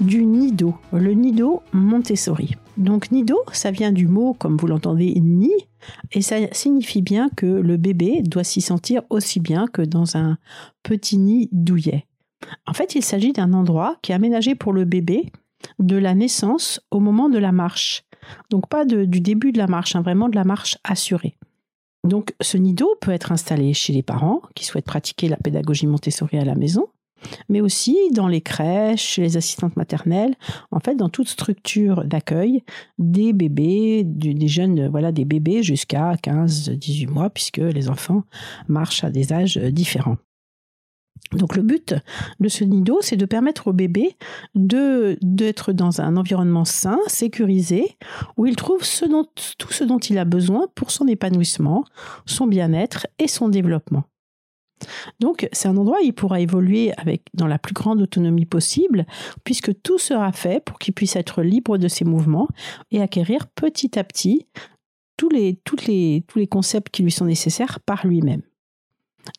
du nido, le nido Montessori. Donc nido, ça vient du mot, comme vous l'entendez, ni, et ça signifie bien que le bébé doit s'y sentir aussi bien que dans un petit nid douillet. En fait, il s'agit d'un endroit qui est aménagé pour le bébé de la naissance au moment de la marche. Donc pas du début de la marche, hein, vraiment de la marche assurée. Donc ce nido peut être installé chez les parents qui souhaitent pratiquer la pédagogie Montessori à la maison, mais aussi dans les crèches, les assistantes maternelles, en fait dans toute structure d'accueil des bébés, des jeunes, voilà, des bébés jusqu'à 15-18 mois, puisque les enfants marchent à des âges différents. Donc le but de ce nido, c'est de permettre au bébé d'être dans un environnement sain, sécurisé, où il trouve tout ce dont il a besoin pour son épanouissement, son bien-être et son développement. Donc, c'est un endroit où il pourra évoluer avec, dans la plus grande autonomie possible, puisque tout sera fait pour qu'il puisse être libre de ses mouvements et acquérir petit à petit tous les, les, tous les concepts qui lui sont nécessaires par lui-même.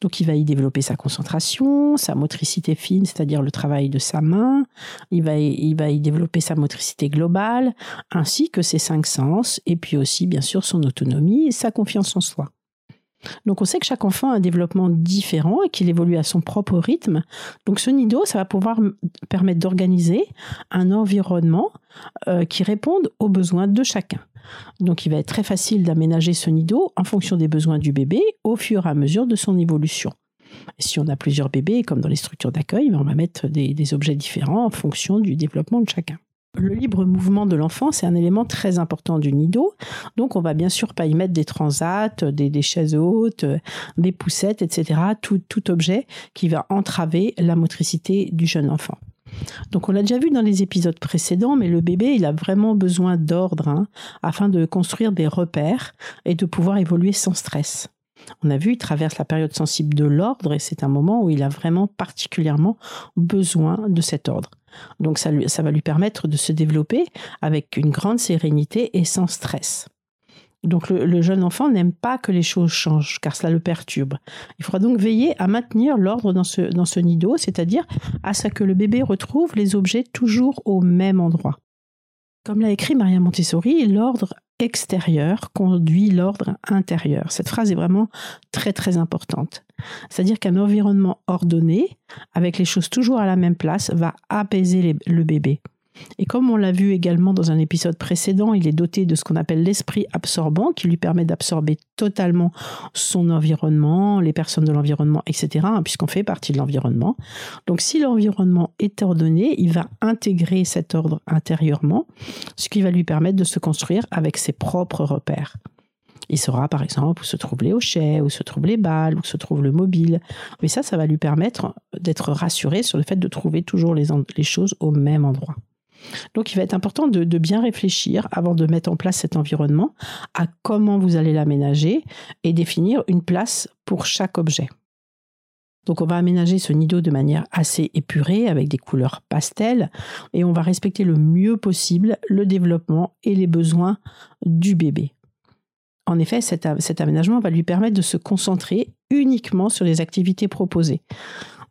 Donc il va y développer sa concentration, sa motricité fine, c'est-à-dire le travail de sa main, il va, il va y développer sa motricité globale, ainsi que ses cinq sens, et puis aussi bien sûr son autonomie et sa confiance en soi. Donc on sait que chaque enfant a un développement différent et qu'il évolue à son propre rythme. Donc ce nido, ça va pouvoir permettre d'organiser un environnement euh, qui réponde aux besoins de chacun. Donc il va être très facile d'aménager ce nido en fonction des besoins du bébé au fur et à mesure de son évolution. si on a plusieurs bébés, comme dans les structures d'accueil, on va mettre des objets différents en fonction du développement de chacun. Le libre mouvement de l'enfant, c'est un élément très important du nido. Donc, on va bien sûr pas y mettre des transats, des, chaises hautes, des poussettes, etc. Tout, objet qui va entraver la motricité du jeune enfant. Donc on l'a déjà vu dans les épisodes précédents, mais le bébé, il a vraiment besoin d'ordre hein, afin de construire des repères et de pouvoir évoluer sans stress. On a vu, il traverse la période sensible de l'ordre et c'est un moment où il a vraiment particulièrement besoin de cet ordre. Donc ça, va lui permettre de se développer avec une grande sérénité et sans stress. Donc le, jeune enfant n'aime pas que les choses changent, car cela le perturbe. Il faudra donc veiller à maintenir l'ordre dans ce, dans ce nido, c'est-à-dire à ce que le bébé retrouve les objets toujours au même endroit. Comme l'a écrit Maria Montessori, l'ordre extérieur conduit l'ordre intérieur. Cette phrase est vraiment très très importante. C'est-à-dire qu'un environnement ordonné, avec les choses toujours à la même place, va apaiser le bébé. Et comme on l'a vu également dans un épisode précédent, il est doté de ce qu'on appelle l'esprit absorbant qui lui permet d'absorber totalement son environnement, les personnes de l'environnement, etc., hein, puisqu'on fait partie de l'environnement. Donc si l'environnement est ordonné, il va intégrer cet ordre intérieurement, ce qui va lui permettre de se construire avec ses propres repères. Il saura par exemple où se trouvent les hochets, où se trouvent les balles, où se trouve le mobile. Mais ça, ça va lui permettre d'être rassuré sur le fait de trouver toujours les choses au même endroit. Donc il va être important de, bien réfléchir avant de mettre en place cet environnement à comment vous allez l'aménager et définir une place pour chaque objet. Donc on va aménager ce nido de manière assez épurée avec des couleurs pastel et on va respecter le mieux possible le développement et les besoins du bébé. En effet, cet, aménagement va lui permettre de se concentrer uniquement sur les activités proposées.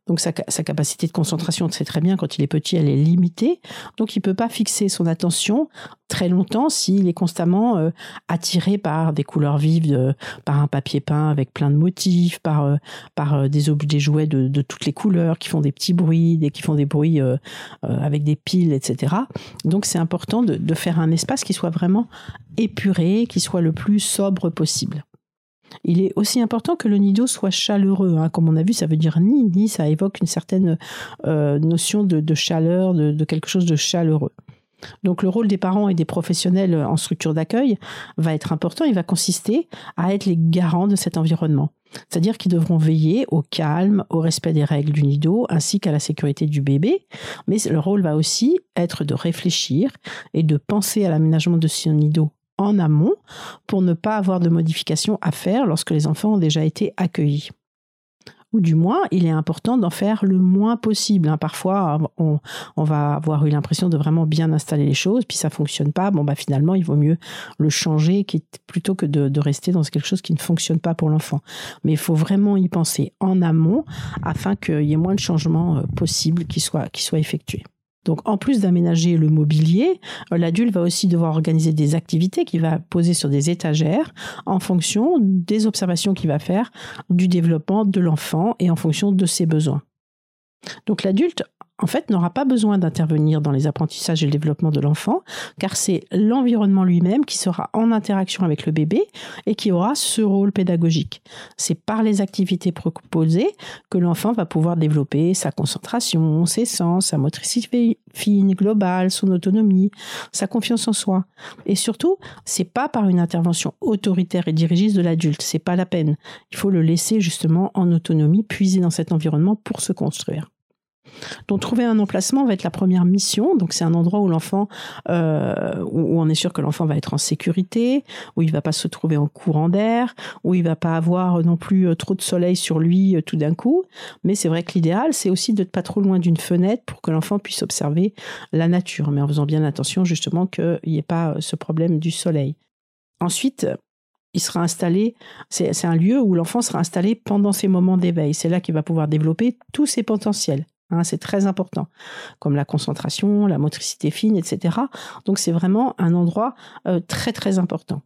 Donc sa, capacité de concentration, c'est très bien quand il est petit, elle est limitée. Donc il peut pas fixer son attention très longtemps s'il est constamment euh, attiré par des couleurs vives, par un papier peint avec plein de motifs, par euh, euh, des objets jouets de, toutes les couleurs qui font des petits bruits, qui font des bruits avec des piles, etc. Donc c'est important de faire un espace qui soit vraiment épuré, qui soit le plus sobre possible. Il est aussi important que le nido soit chaleureux. Hein. Comme on a vu, ça veut dire ni, ni, ça évoque une certaine euh, notion de, chaleur, de, quelque chose de chaleureux. Donc le rôle des parents et des professionnels en structure d'accueil va être important. Il va consister à être les garants de cet environnement. C'est-à-dire qu'ils devront veiller au calme, au respect des règles du nido, ainsi qu'à la sécurité du bébé. Mais le rôle va aussi être de réfléchir et de penser à l'aménagement de ce nido en amont pour ne pas avoir de modifications à faire lorsque les enfants ont déjà été accueillis. Ou du moins, il est important d'en faire le moins possible. Hein. Parfois, on, va avoir eu l'impression de vraiment bien installer les choses, puis ça fonctionne pas. Bon, bah finalement, il vaut mieux le changer plutôt que de, rester dans quelque chose qui ne fonctionne pas pour l'enfant. Mais il faut vraiment y penser en amont afin qu'il y ait moins de changements euh, possibles qui soient effectués. Donc, en plus d'aménager le mobilier, euh, l'adulte va aussi devoir organiser des activités qu'il va poser sur des étagères en fonction des observations qu'il va faire du développement de l'enfant et en fonction de ses besoins. Donc, l'adulte en fait, n'aura pas besoin d'intervenir dans les apprentissages et le développement de l'enfant, car c'est l'environnement lui-même qui sera en interaction avec le bébé et qui aura ce rôle pédagogique. C'est par les activités proposées que l'enfant va pouvoir développer sa concentration, ses sens, sa motricité fine, globale, son autonomie, sa confiance en soi. Et surtout, c'est pas par une intervention autoritaire et dirigiste de l'adulte, c'est pas la peine. Il faut le laisser justement en autonomie, puiser dans cet environnement pour se construire. Donc trouver un emplacement va être la première mission. Donc c'est un endroit où l'enfant, euh, où on est sûr que l'enfant va être en sécurité, où il va pas se trouver en courant d'air, où il va pas avoir non plus euh, trop de soleil sur lui euh, tout d'un coup. Mais c'est vrai que l'idéal, c'est aussi de pas trop loin d'une fenêtre pour que l'enfant puisse observer la nature, mais en faisant bien attention justement qu'il n'y ait pas ce problème du soleil. Ensuite, il sera installé, c'est un lieu où l'enfant sera installé pendant ses moments d'éveil. C'est là qu'il va pouvoir développer tous ses potentiels. Hein, c'est très important, comme la concentration, la motricité fine, etc. Donc c'est vraiment un endroit euh, très très important.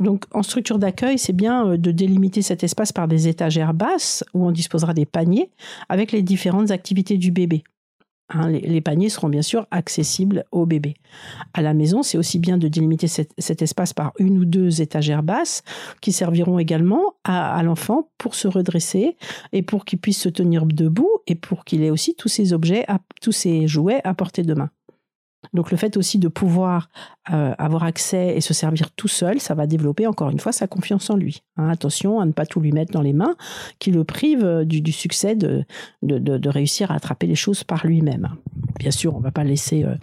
Donc en structure d'accueil, c'est bien euh, de délimiter cet espace par des étagères basses où on disposera des paniers avec les différentes activités du bébé. Hein, les, paniers seront bien sûr accessibles au bébé. À la maison, c'est aussi bien de délimiter cet, espace par une ou deux étagères basses qui serviront également à, l'enfant pour se redresser et pour qu'il puisse se tenir debout et pour qu'il ait aussi tous ses objets, tous ses jouets à portée de main. Donc le fait aussi de pouvoir euh, avoir accès et se servir tout seul, ça va développer encore une fois sa confiance en lui. Hein, attention à ne pas tout lui mettre dans les mains, qui le prive euh, du, succès de, réussir à attraper les choses par lui-même. Bien sûr, on ne va pas laisser euh,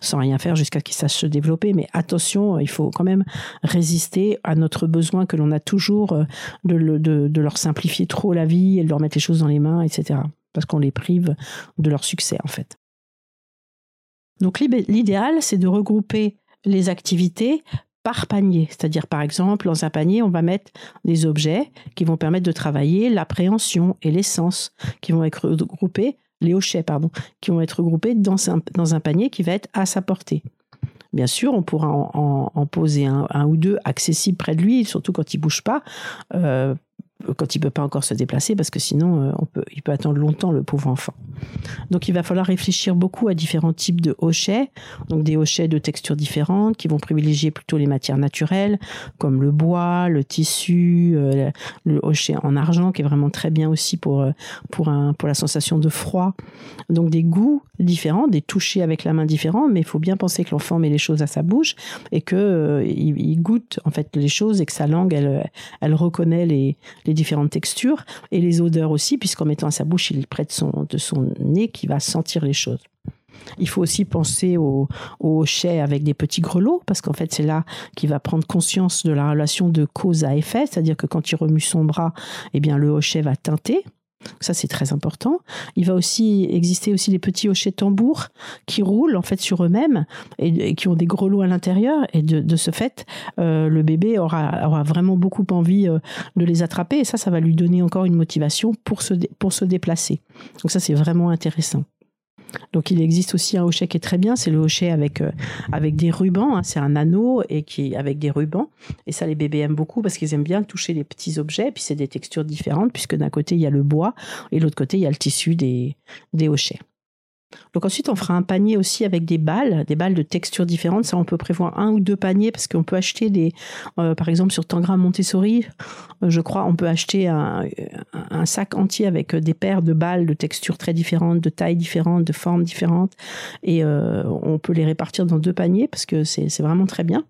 sans rien faire jusqu'à qu'il sache se développer, mais attention, il faut quand même résister à notre besoin que l'on a toujours de, de leur simplifier trop la vie et de leur mettre les choses dans les mains, etc. Parce qu'on les prive de leur succès en fait. Donc l'idéal, c'est de regrouper les activités par panier. C'est-à-dire, par exemple, dans un panier, on va mettre des objets qui vont permettre de travailler l'appréhension et l'essence, qui vont être regroupés, les hochets, pardon, qui vont être regroupés dans un, panier qui va être à sa portée. Bien sûr, on pourra en, poser un, ou deux accessibles près de lui, surtout quand il bouge pas, euh, quand il peut pas encore se déplacer, parce que sinon, euh, il peut attendre longtemps le pauvre enfant. Donc il va falloir réfléchir beaucoup à différents types de hochets, donc des hochets de textures différentes qui vont privilégier plutôt les matières naturelles comme le bois, le tissu, euh, le hochet en argent qui est vraiment très bien aussi pour euh, pour un pour la sensation de froid. Donc des goûts différents, des touchés avec la main différents, mais il faut bien penser que l'enfant met les choses à sa bouche et que euh, il, goûte en fait les choses et que sa langue elle elle reconnaît les les différentes textures et les odeurs aussi puisqu'en mettant à sa bouche il prête son de son qui va sentir les choses. Il faut aussi penser au, au avec des petits grelots, parce qu'en fait, c'est là qu'il va prendre conscience de la relation de cause à effet, c'est-à-dire que quand il remue son bras, eh bien, le hochet va teinter. Ça, c'est très important. Il va aussi exister aussi des petits hochets tambours qui roulent en fait sur eux-mêmes et, qui ont des grelots à l'intérieur. Et de, ce fait, euh, le bébé aura, aura, vraiment beaucoup envie euh, de les attraper. Et ça, ça va lui donner encore une motivation pour se, pour se déplacer. Donc ça, c'est vraiment intéressant. Donc il existe aussi un hochet qui est très bien, c'est le hochet avec euh, des rubans. Hein. c'est un anneau et qui avec des rubans. Et ça, les bébés aiment beaucoup parce qu'ils aiment bien toucher les petits objets. Puis c'est des textures différentes puisque d'un côté il y a le bois et l'autre côté il y a le tissu des des hochets. Donc ensuite, on fera un panier aussi avec des balles, des balles de textures différentes. Ça, on peut prévoir un ou deux paniers parce qu'on peut acheter des, euh, par exemple sur Tangram Montessori, euh, je crois, on peut acheter un, sac entier avec des paires de balles de textures très différentes, de tailles différentes, de formes différentes, et euh, on peut les répartir dans deux paniers parce que c'est vraiment très bien.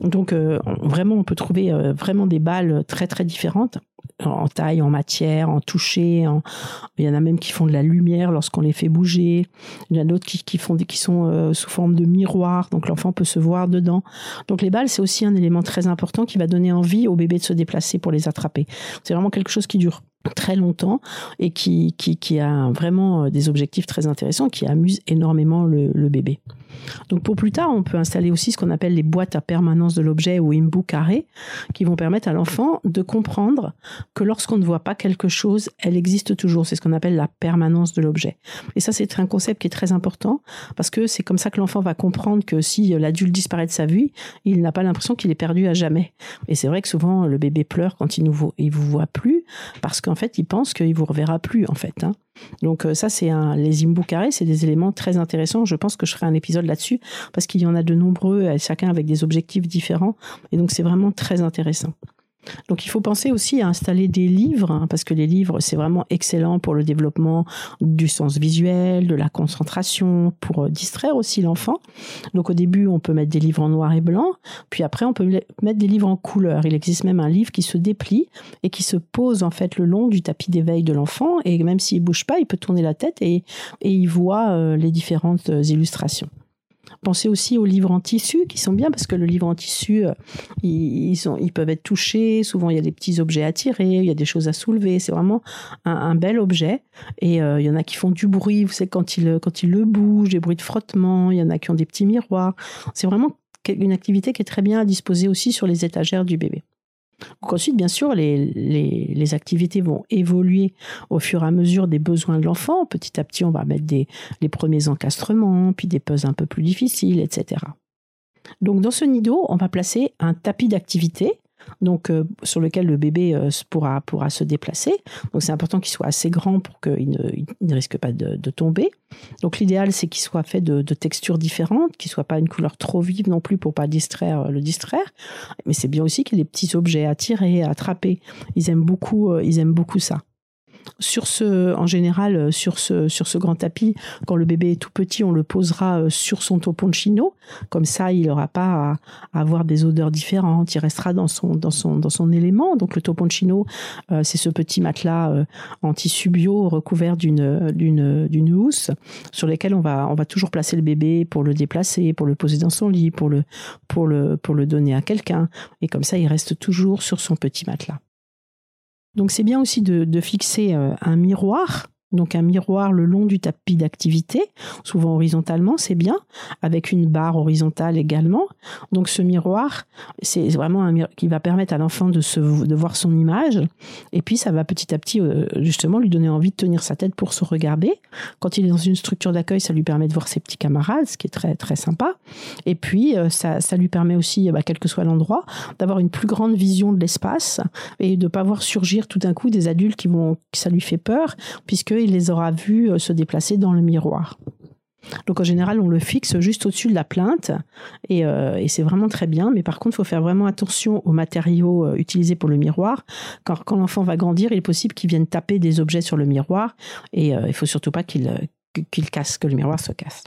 Donc vraiment, on peut trouver vraiment des balles très très différentes en taille, en matière, en toucher. Il y en a même qui font de la lumière lorsqu'on les fait bouger. Il y en a d'autres qui, font qui sont euh, sous forme de miroir, donc l'enfant peut se voir dedans. Donc les balles, c'est aussi un élément très important qui va donner envie au bébé de se déplacer pour les attraper. C'est vraiment quelque chose qui dure très longtemps et qui, qui, a vraiment euh, des objectifs très intéressants qui amusent énormément le bébé. Donc pour plus tard, on peut installer aussi ce qu'on appelle les boîtes à permanence de l'objet ou imbu carré, qui vont permettre à l'enfant de comprendre que lorsqu'on ne voit pas quelque chose, elle existe toujours. C'est ce qu'on appelle la permanence de l'objet. Et ça, c'est un concept qui est très important parce que c'est comme ça que l'enfant va comprendre que si l'adulte disparaît de sa vie, il n'a pas l'impression qu'il est perdu à jamais. Et c'est vrai que souvent le bébé pleure quand il ne vous, vous voit plus parce qu'en fait, il pense qu'il vous reverra plus en fait. Hein. Donc euh, ça, c'est un, les imbous c'est des éléments très intéressants. Je pense que je ferai un épisode là-dessus parce qu'il y en a de nombreux, chacun avec des objectifs différents. Et donc c'est vraiment très intéressant. Donc il faut penser aussi à installer des livres, hein, parce que les livres, c'est vraiment excellent pour le développement du sens visuel, de la concentration, pour euh, distraire aussi l'enfant. Donc au début, on peut mettre des livres en noir et blanc, puis après, on peut mettre des livres en couleur. Il existe même un livre qui se déplie et qui se pose en fait le long du tapis d'éveil de l'enfant, et même s'il bouge pas, il peut tourner la tête et, et il voit euh, les différentes euh, illustrations. Pensez aussi aux livres en tissu qui sont bien parce que le livre en tissu, euh, ils, ils peuvent être touchés. Souvent, il y a des petits objets à tirer, il y a des choses à soulever. C'est vraiment un, bel objet. Et euh, il y en a qui font du bruit. Vous savez, quand il, quand il le bouge, des bruits de frottement. Il y en a qui ont des petits miroirs. C'est vraiment une activité qui est très bien à disposer aussi sur les étagères du bébé. Ensuite, bien sûr, les, activités vont évoluer au fur et à mesure des besoins de l'enfant. Petit à petit, on va mettre les premiers encastrements, puis des puzzles un peu plus difficiles, etc. Donc dans ce nido, on va placer un tapis d'activité donc euh, sur lequel le bébé euh, pourra, pourra se déplacer. Donc c'est important qu'il soit assez grand pour qu'il ne, risque pas de, tomber. Donc l'idéal c'est qu'il soit fait de, de textures différentes, qu'il soit pas une couleur trop vive non plus pour pas distraire euh, le distraire. Mais c'est bien aussi qu'il y ait des petits objets à tirer, à attraper. Ils aiment beaucoup, ils aiment beaucoup ça sur ce, en général, euh, sur ce, sur ce grand tapis, quand le bébé est tout petit, on le posera euh, sur son toponcino. Comme ça, il n'aura pas à, avoir des odeurs différentes. Il restera dans son, dans son, dans son élément. Donc, le toponcino, euh, c'est ce petit matelas en tissu bio recouvert d'une, d'une, d'une housse sur lequel on va, on va toujours placer le bébé pour le déplacer, pour le poser dans son lit, pour le, pour le, pour le donner à quelqu'un. Et comme ça, il reste toujours sur son petit matelas. Donc c'est bien aussi de, fixer euh, un miroir donc un miroir le long du tapis d'activité, souvent horizontalement, c'est bien, avec une barre horizontale également. Donc ce miroir, c'est vraiment un miroir qui va permettre à l'enfant de, de voir son image, et puis ça va petit à petit euh, justement lui donner envie de tenir sa tête pour se regarder. Quand il est dans une structure d'accueil, ça lui permet de voir ses petits camarades, ce qui est très très sympa. Et puis euh, ça, ça lui permet aussi, bah, quel que soit l'endroit, d'avoir une plus grande vision de l'espace et de pas voir surgir tout d'un coup des adultes qui vont, ça lui fait peur, puisque qu'il les aura vus se déplacer dans le miroir. Donc en général, on le fixe juste au-dessus de la plainte et, c'est vraiment très bien. Mais par contre, il faut faire vraiment attention aux matériaux utilisés pour le miroir. Car quand l'enfant va grandir, il est possible qu'il vienne taper des objets sur le miroir et il faut surtout pas qu'il casse, que le miroir se casse.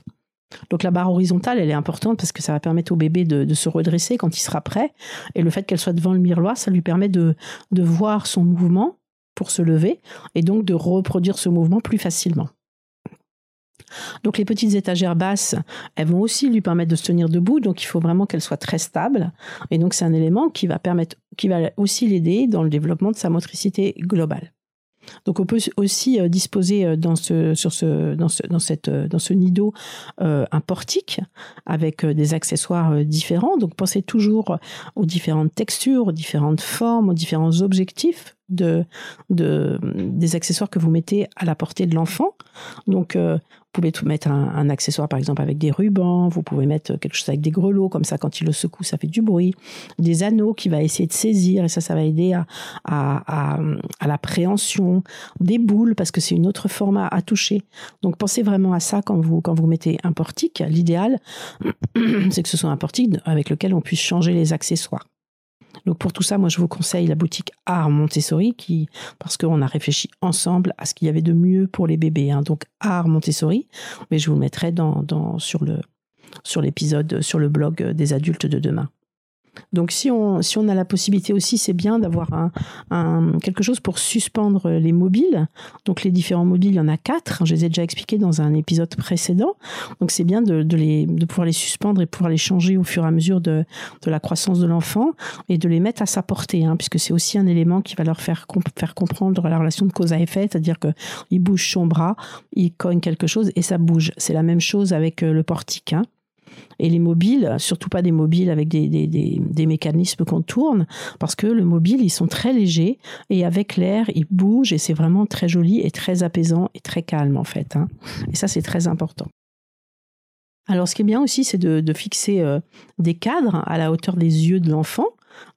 Donc la barre horizontale, elle est importante parce que ça va permettre au bébé de, se redresser quand il sera prêt. Et le fait qu'elle soit devant le miroir, ça lui permet de, de voir son mouvement pour se lever et donc de reproduire ce mouvement plus facilement. Donc les petites étagères basses, elles vont aussi lui permettre de se tenir debout, donc il faut vraiment qu'elles soient très stables. Et donc c'est un élément qui va permettre, qui va aussi l'aider dans le développement de sa motricité globale. Donc on peut aussi euh, disposer euh, dans ce, sur ce, dans ce, dans cette, euh, dans ce nid d'eau un portique avec des accessoires différents. Donc pensez toujours aux différentes textures, aux différentes formes, aux différents objectifs de, de, des accessoires que vous mettez à la portée de l'enfant. Donc, pouvez tout mettre un, accessoire, par exemple, avec des rubans. Vous pouvez mettre quelque chose avec des grelots, comme ça, quand il le secoue, ça fait du bruit. Des anneaux qui va essayer de saisir, et ça, ça va aider à, à, à, l'appréhension. Des boules, parce que c'est une autre forme à, toucher. Donc, pensez vraiment à ça quand vous, quand vous mettez un portique. L'idéal, c'est que ce soit un portique avec lequel on puisse changer les accessoires. Donc pour tout ça, moi je vous conseille la boutique Art Montessori qui parce qu'on a réfléchi ensemble à ce qu'il y avait de mieux pour les bébés. Hein. Donc Art Montessori, mais je vous le mettrai dans, dans sur le sur l'épisode sur le blog des adultes de demain. Donc si on, si on a la possibilité aussi, c'est bien d'avoir un, quelque chose pour suspendre les mobiles. Donc les différents mobiles, il y en a quatre. Je les ai déjà expliqués dans un épisode précédent. Donc c'est bien de, de, les, de pouvoir les suspendre et pouvoir les changer au fur et à mesure de, de la croissance de l'enfant et de les mettre à sa portée, hein, puisque c'est aussi un élément qui va leur faire, faire comprendre la relation de cause à effet, c'est-à-dire qu'il bouge son bras, il cogne quelque chose et ça bouge. C'est la même chose avec euh, le portique. Hein. Et les mobiles, surtout pas des mobiles avec des, des, des, mécanismes qu'on tourne, parce que le mobile, ils sont très légers et avec l'air, ils bougent et c'est vraiment très joli et très apaisant et très calme en fait. Hein. Et ça, c'est très important. Alors, ce qui est bien aussi, c'est de, de, fixer euh, des cadres à la hauteur des yeux de l'enfant.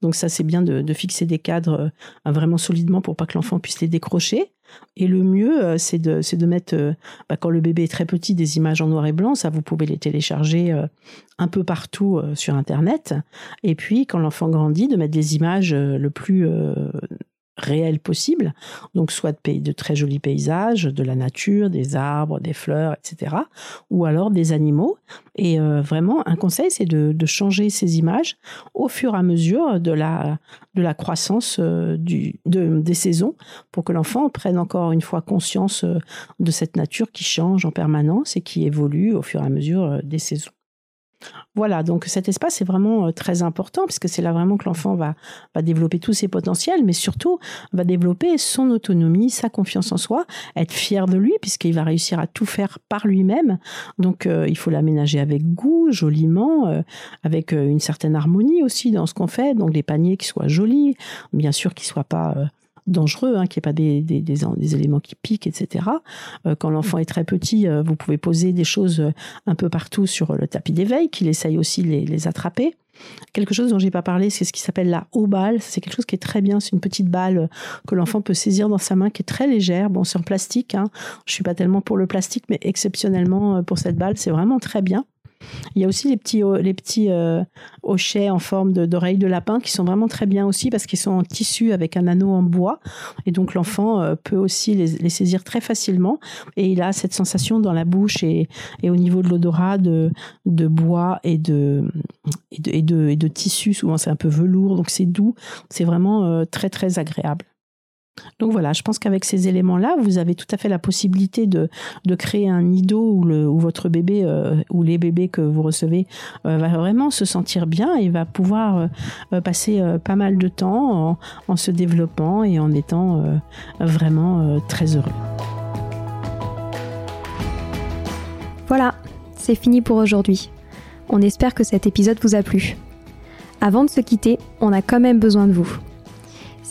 Donc ça, c'est bien de, de, fixer des cadres euh, vraiment solidement pour pas que l'enfant puisse les décrocher. Et le mieux, euh, c'est de, mettre, euh, bah, quand le bébé est très petit, des images en noir et blanc. Ça, vous pouvez les télécharger euh, un peu partout sur Internet. Et puis, quand l'enfant grandit, de mettre des images le plus réel possible, donc soit de, très jolis paysages, de la nature, des arbres, des fleurs, etc., ou alors des animaux. Et euh, vraiment, un conseil, c'est de, changer ces images au fur et à mesure de la, croissance euh, des saisons, pour que l'enfant prenne encore une fois conscience euh, de cette nature qui change en permanence et qui évolue au fur et à mesure des saisons. Voilà, donc cet espace est vraiment euh, très important puisque c'est là vraiment que l'enfant va, va développer tous ses potentiels, mais surtout va développer son autonomie, sa confiance en soi, être fier de lui puisqu'il va réussir à tout faire par lui-même. Donc euh, il faut l'aménager avec goût, joliment, euh, avec une certaine harmonie aussi dans ce qu'on fait. Donc les paniers qui soient jolis, bien sûr qu'ils soient pas dangereux, hein, qu'il n'y ait pas des, des, éléments qui piquent, etc. Euh, quand l'enfant est très petit, euh, vous pouvez poser des choses euh, un peu partout sur le tapis d'éveil, qu'il essaye aussi les, les attraper. Quelque chose dont j'ai pas parlé, c'est ce qui s'appelle la haut balle. C'est quelque chose qui est très bien. C'est une petite balle que l'enfant peut saisir dans sa main, qui est très légère. Bon, c'est en plastique. Hein. Je suis pas tellement pour le plastique, mais exceptionnellement pour cette balle, c'est vraiment très bien. Il y a aussi les petits, les petits euh, hochets en forme d'oreilles de, lapin qui sont vraiment très bien aussi parce qu'ils sont en tissu avec un anneau en bois. Et donc l'enfant euh, peut aussi les, saisir très facilement. Et il a cette sensation dans la bouche et, au niveau de l'odorat de, de bois et de, et de, et de, tissu. Souvent c'est un peu velours, donc c'est doux. C'est vraiment euh, très très agréable. Donc voilà, je pense qu'avec ces éléments-là, vous avez tout à fait la possibilité de, créer un nido où, votre bébé euh, ou les bébés que vous recevez euh, va vraiment se sentir bien et va pouvoir euh, passer pas mal de temps en, se développant et en étant vraiment très heureux. Voilà, c'est fini pour aujourd'hui. On espère que cet épisode vous a plu. Avant de se quitter, on a quand même besoin de vous.